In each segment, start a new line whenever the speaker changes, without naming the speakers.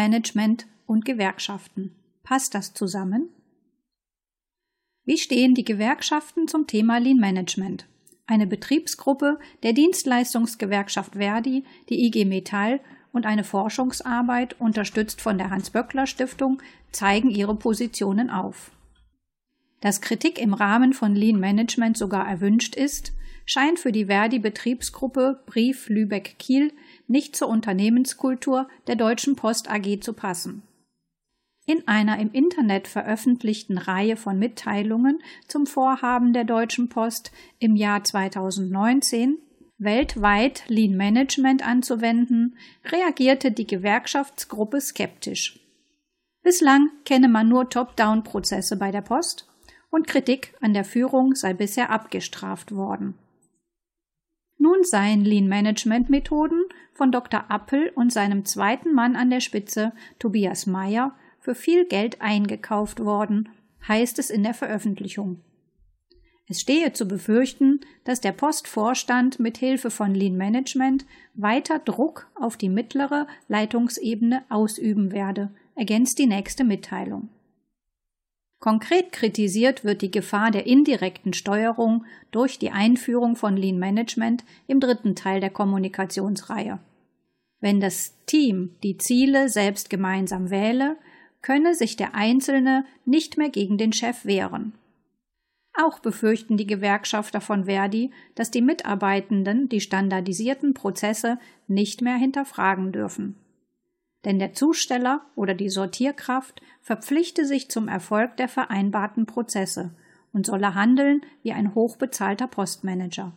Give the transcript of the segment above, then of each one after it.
Management und Gewerkschaften. Passt das zusammen? Wie stehen die Gewerkschaften zum Thema Lean Management? Eine Betriebsgruppe der Dienstleistungsgewerkschaft Verdi, die IG Metall und eine Forschungsarbeit, unterstützt von der Hans-Böckler-Stiftung, zeigen ihre Positionen auf. Dass Kritik im Rahmen von Lean Management sogar erwünscht ist, scheint für die Verdi-Betriebsgruppe Brief Lübeck-Kiel nicht zur Unternehmenskultur der Deutschen Post AG zu passen. In einer im Internet veröffentlichten Reihe von Mitteilungen zum Vorhaben der Deutschen Post im Jahr 2019 weltweit Lean Management anzuwenden, reagierte die Gewerkschaftsgruppe skeptisch. Bislang kenne man nur Top-Down-Prozesse bei der Post und Kritik an der Führung sei bisher abgestraft worden. Nun seien Lean Management Methoden von Dr. Appel und seinem zweiten Mann an der Spitze, Tobias Meyer, für viel Geld eingekauft worden, heißt es in der Veröffentlichung. Es stehe zu befürchten, dass der Postvorstand mit Hilfe von Lean Management weiter Druck auf die mittlere Leitungsebene ausüben werde, ergänzt die nächste Mitteilung. Konkret kritisiert wird die Gefahr der indirekten Steuerung durch die Einführung von Lean Management im dritten Teil der Kommunikationsreihe. Wenn das Team die Ziele selbst gemeinsam wähle, könne sich der Einzelne nicht mehr gegen den Chef wehren. Auch befürchten die Gewerkschafter von Verdi, dass die Mitarbeitenden die standardisierten Prozesse nicht mehr hinterfragen dürfen. Denn der Zusteller oder die Sortierkraft verpflichte sich zum Erfolg der vereinbarten Prozesse und solle handeln wie ein hochbezahlter Postmanager.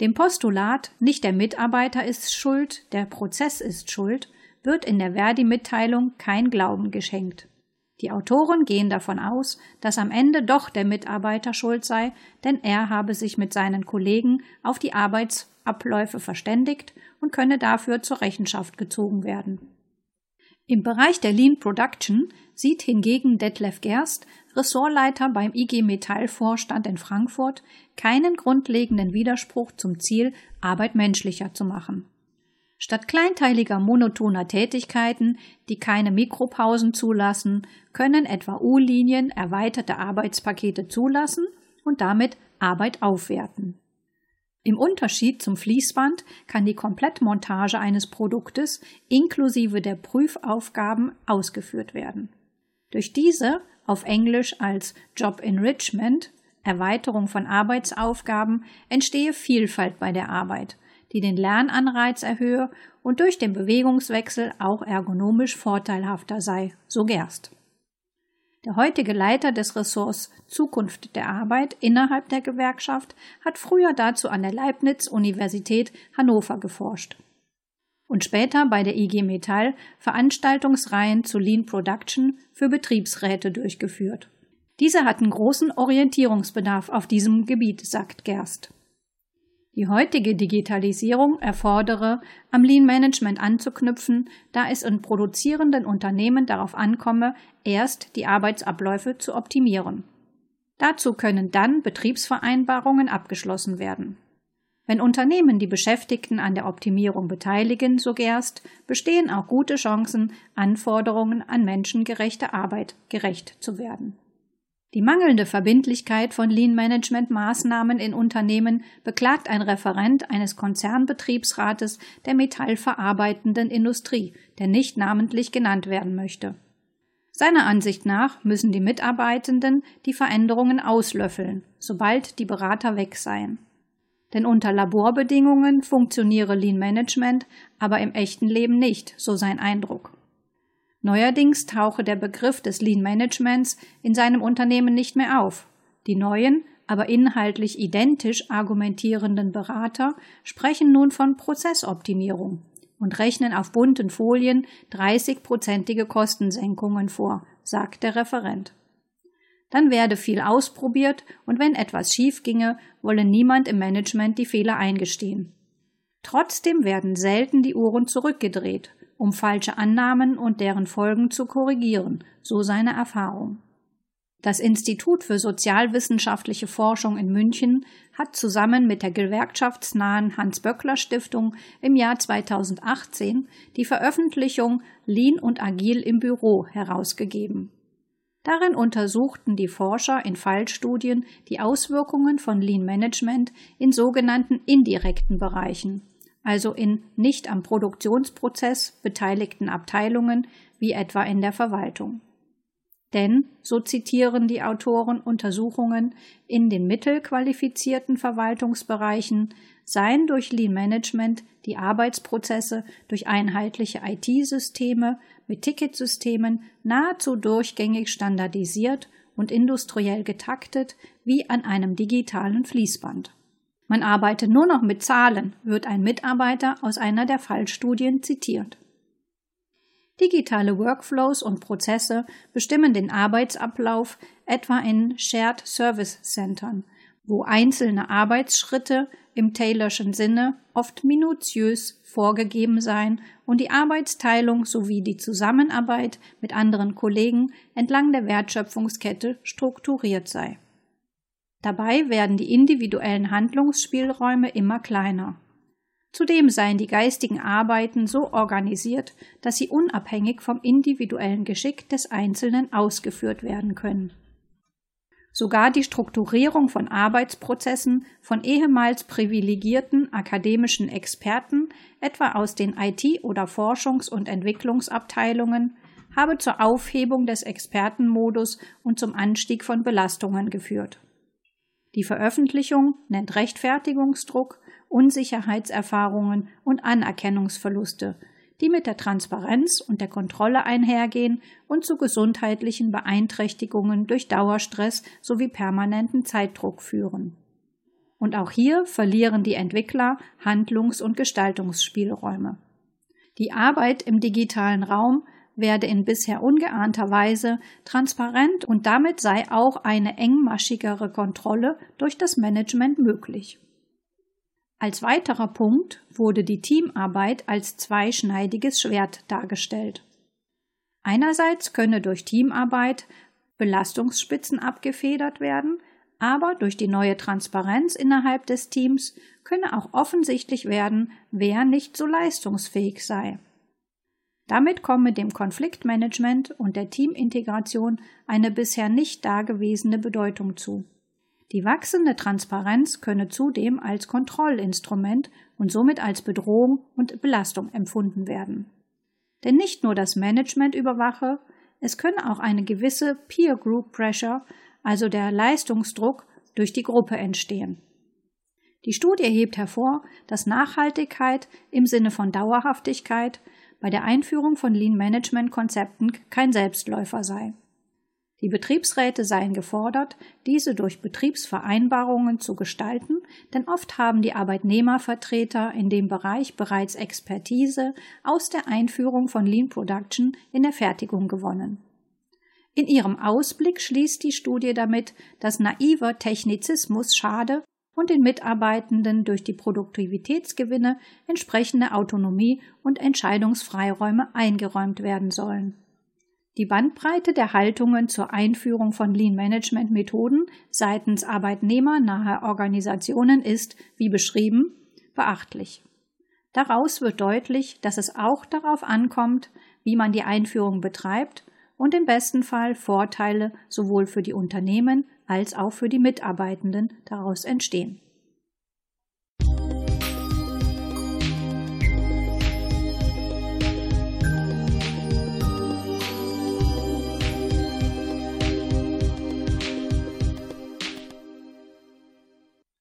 Dem Postulat nicht der Mitarbeiter ist schuld, der Prozess ist schuld, wird in der Verdi-Mitteilung kein Glauben geschenkt. Die Autoren gehen davon aus, dass am Ende doch der Mitarbeiter schuld sei, denn er habe sich mit seinen Kollegen auf die Arbeitsabläufe verständigt und könne dafür zur Rechenschaft gezogen werden. Im Bereich der Lean Production sieht hingegen Detlef Gerst, Ressortleiter beim IG Metall Vorstand in Frankfurt, keinen grundlegenden Widerspruch zum Ziel, Arbeit menschlicher zu machen. Statt kleinteiliger monotoner Tätigkeiten, die keine Mikropausen zulassen, können etwa U-Linien erweiterte Arbeitspakete zulassen und damit Arbeit aufwerten. Im Unterschied zum Fließband kann die Komplettmontage eines Produktes inklusive der Prüfaufgaben ausgeführt werden. Durch diese, auf Englisch als Job Enrichment, Erweiterung von Arbeitsaufgaben, entstehe Vielfalt bei der Arbeit die den Lernanreiz erhöhe und durch den Bewegungswechsel auch ergonomisch vorteilhafter sei, so Gerst. Der heutige Leiter des Ressorts Zukunft der Arbeit innerhalb der Gewerkschaft hat früher dazu an der Leibniz-Universität Hannover geforscht und später bei der IG Metall Veranstaltungsreihen zu Lean Production für Betriebsräte durchgeführt. Diese hatten großen Orientierungsbedarf auf diesem Gebiet, sagt Gerst. Die heutige Digitalisierung erfordere, am Lean Management anzuknüpfen, da es in produzierenden Unternehmen darauf ankomme, erst die Arbeitsabläufe zu optimieren. Dazu können dann Betriebsvereinbarungen abgeschlossen werden. Wenn Unternehmen die Beschäftigten an der Optimierung beteiligen, so Gerst, bestehen auch gute Chancen, Anforderungen an menschengerechte Arbeit gerecht zu werden. Die mangelnde Verbindlichkeit von Lean-Management-Maßnahmen in Unternehmen beklagt ein Referent eines Konzernbetriebsrates der metallverarbeitenden Industrie, der nicht namentlich genannt werden möchte. Seiner Ansicht nach müssen die Mitarbeitenden die Veränderungen auslöffeln, sobald die Berater weg seien. Denn unter Laborbedingungen funktioniere Lean Management, aber im echten Leben nicht, so sein Eindruck. Neuerdings tauche der Begriff des Lean Managements in seinem Unternehmen nicht mehr auf. Die neuen, aber inhaltlich identisch argumentierenden Berater sprechen nun von Prozessoptimierung und rechnen auf bunten Folien 30-prozentige Kostensenkungen vor, sagt der Referent. Dann werde viel ausprobiert und wenn etwas schief ginge, wolle niemand im Management die Fehler eingestehen. Trotzdem werden selten die Uhren zurückgedreht um falsche Annahmen und deren Folgen zu korrigieren, so seine Erfahrung. Das Institut für sozialwissenschaftliche Forschung in München hat zusammen mit der gewerkschaftsnahen Hans-Böckler-Stiftung im Jahr 2018 die Veröffentlichung Lean und Agil im Büro herausgegeben. Darin untersuchten die Forscher in Fallstudien die Auswirkungen von Lean Management in sogenannten indirekten Bereichen, also in nicht am Produktionsprozess beteiligten Abteilungen wie etwa in der Verwaltung. Denn, so zitieren die Autoren Untersuchungen, in den mittelqualifizierten Verwaltungsbereichen seien durch Lean Management die Arbeitsprozesse durch einheitliche IT-Systeme mit Ticketsystemen nahezu durchgängig standardisiert und industriell getaktet wie an einem digitalen Fließband. Man arbeite nur noch mit Zahlen, wird ein Mitarbeiter aus einer der Fallstudien zitiert. Digitale Workflows und Prozesse bestimmen den Arbeitsablauf etwa in Shared Service Centern, wo einzelne Arbeitsschritte im Taylorschen Sinne oft minutiös vorgegeben seien und die Arbeitsteilung sowie die Zusammenarbeit mit anderen Kollegen entlang der Wertschöpfungskette strukturiert sei. Dabei werden die individuellen Handlungsspielräume immer kleiner. Zudem seien die geistigen Arbeiten so organisiert, dass sie unabhängig vom individuellen Geschick des Einzelnen ausgeführt werden können. Sogar die Strukturierung von Arbeitsprozessen von ehemals privilegierten akademischen Experten, etwa aus den IT- oder Forschungs- und Entwicklungsabteilungen, habe zur Aufhebung des Expertenmodus und zum Anstieg von Belastungen geführt. Die Veröffentlichung nennt Rechtfertigungsdruck Unsicherheitserfahrungen und Anerkennungsverluste, die mit der Transparenz und der Kontrolle einhergehen und zu gesundheitlichen Beeinträchtigungen durch Dauerstress sowie permanenten Zeitdruck führen. Und auch hier verlieren die Entwickler Handlungs- und Gestaltungsspielräume. Die Arbeit im digitalen Raum werde in bisher ungeahnter Weise transparent und damit sei auch eine engmaschigere Kontrolle durch das Management möglich. Als weiterer Punkt wurde die Teamarbeit als zweischneidiges Schwert dargestellt. Einerseits könne durch Teamarbeit Belastungsspitzen abgefedert werden, aber durch die neue Transparenz innerhalb des Teams könne auch offensichtlich werden, wer nicht so leistungsfähig sei. Damit komme dem Konfliktmanagement und der Teamintegration eine bisher nicht dagewesene Bedeutung zu. Die wachsende Transparenz könne zudem als Kontrollinstrument und somit als Bedrohung und Belastung empfunden werden. Denn nicht nur das Management überwache, es könne auch eine gewisse Peer Group Pressure, also der Leistungsdruck, durch die Gruppe entstehen. Die Studie hebt hervor, dass Nachhaltigkeit im Sinne von Dauerhaftigkeit bei der Einführung von Lean Management Konzepten kein Selbstläufer sei. Die Betriebsräte seien gefordert, diese durch Betriebsvereinbarungen zu gestalten, denn oft haben die Arbeitnehmervertreter in dem Bereich bereits Expertise aus der Einführung von Lean Production in der Fertigung gewonnen. In ihrem Ausblick schließt die Studie damit, dass naiver Technizismus schade und den Mitarbeitenden durch die Produktivitätsgewinne entsprechende Autonomie und Entscheidungsfreiräume eingeräumt werden sollen. Die Bandbreite der Haltungen zur Einführung von Lean Management Methoden seitens arbeitnehmernaher Organisationen ist, wie beschrieben, beachtlich. Daraus wird deutlich, dass es auch darauf ankommt, wie man die Einführung betreibt und im besten Fall Vorteile sowohl für die Unternehmen als auch für die Mitarbeitenden daraus entstehen.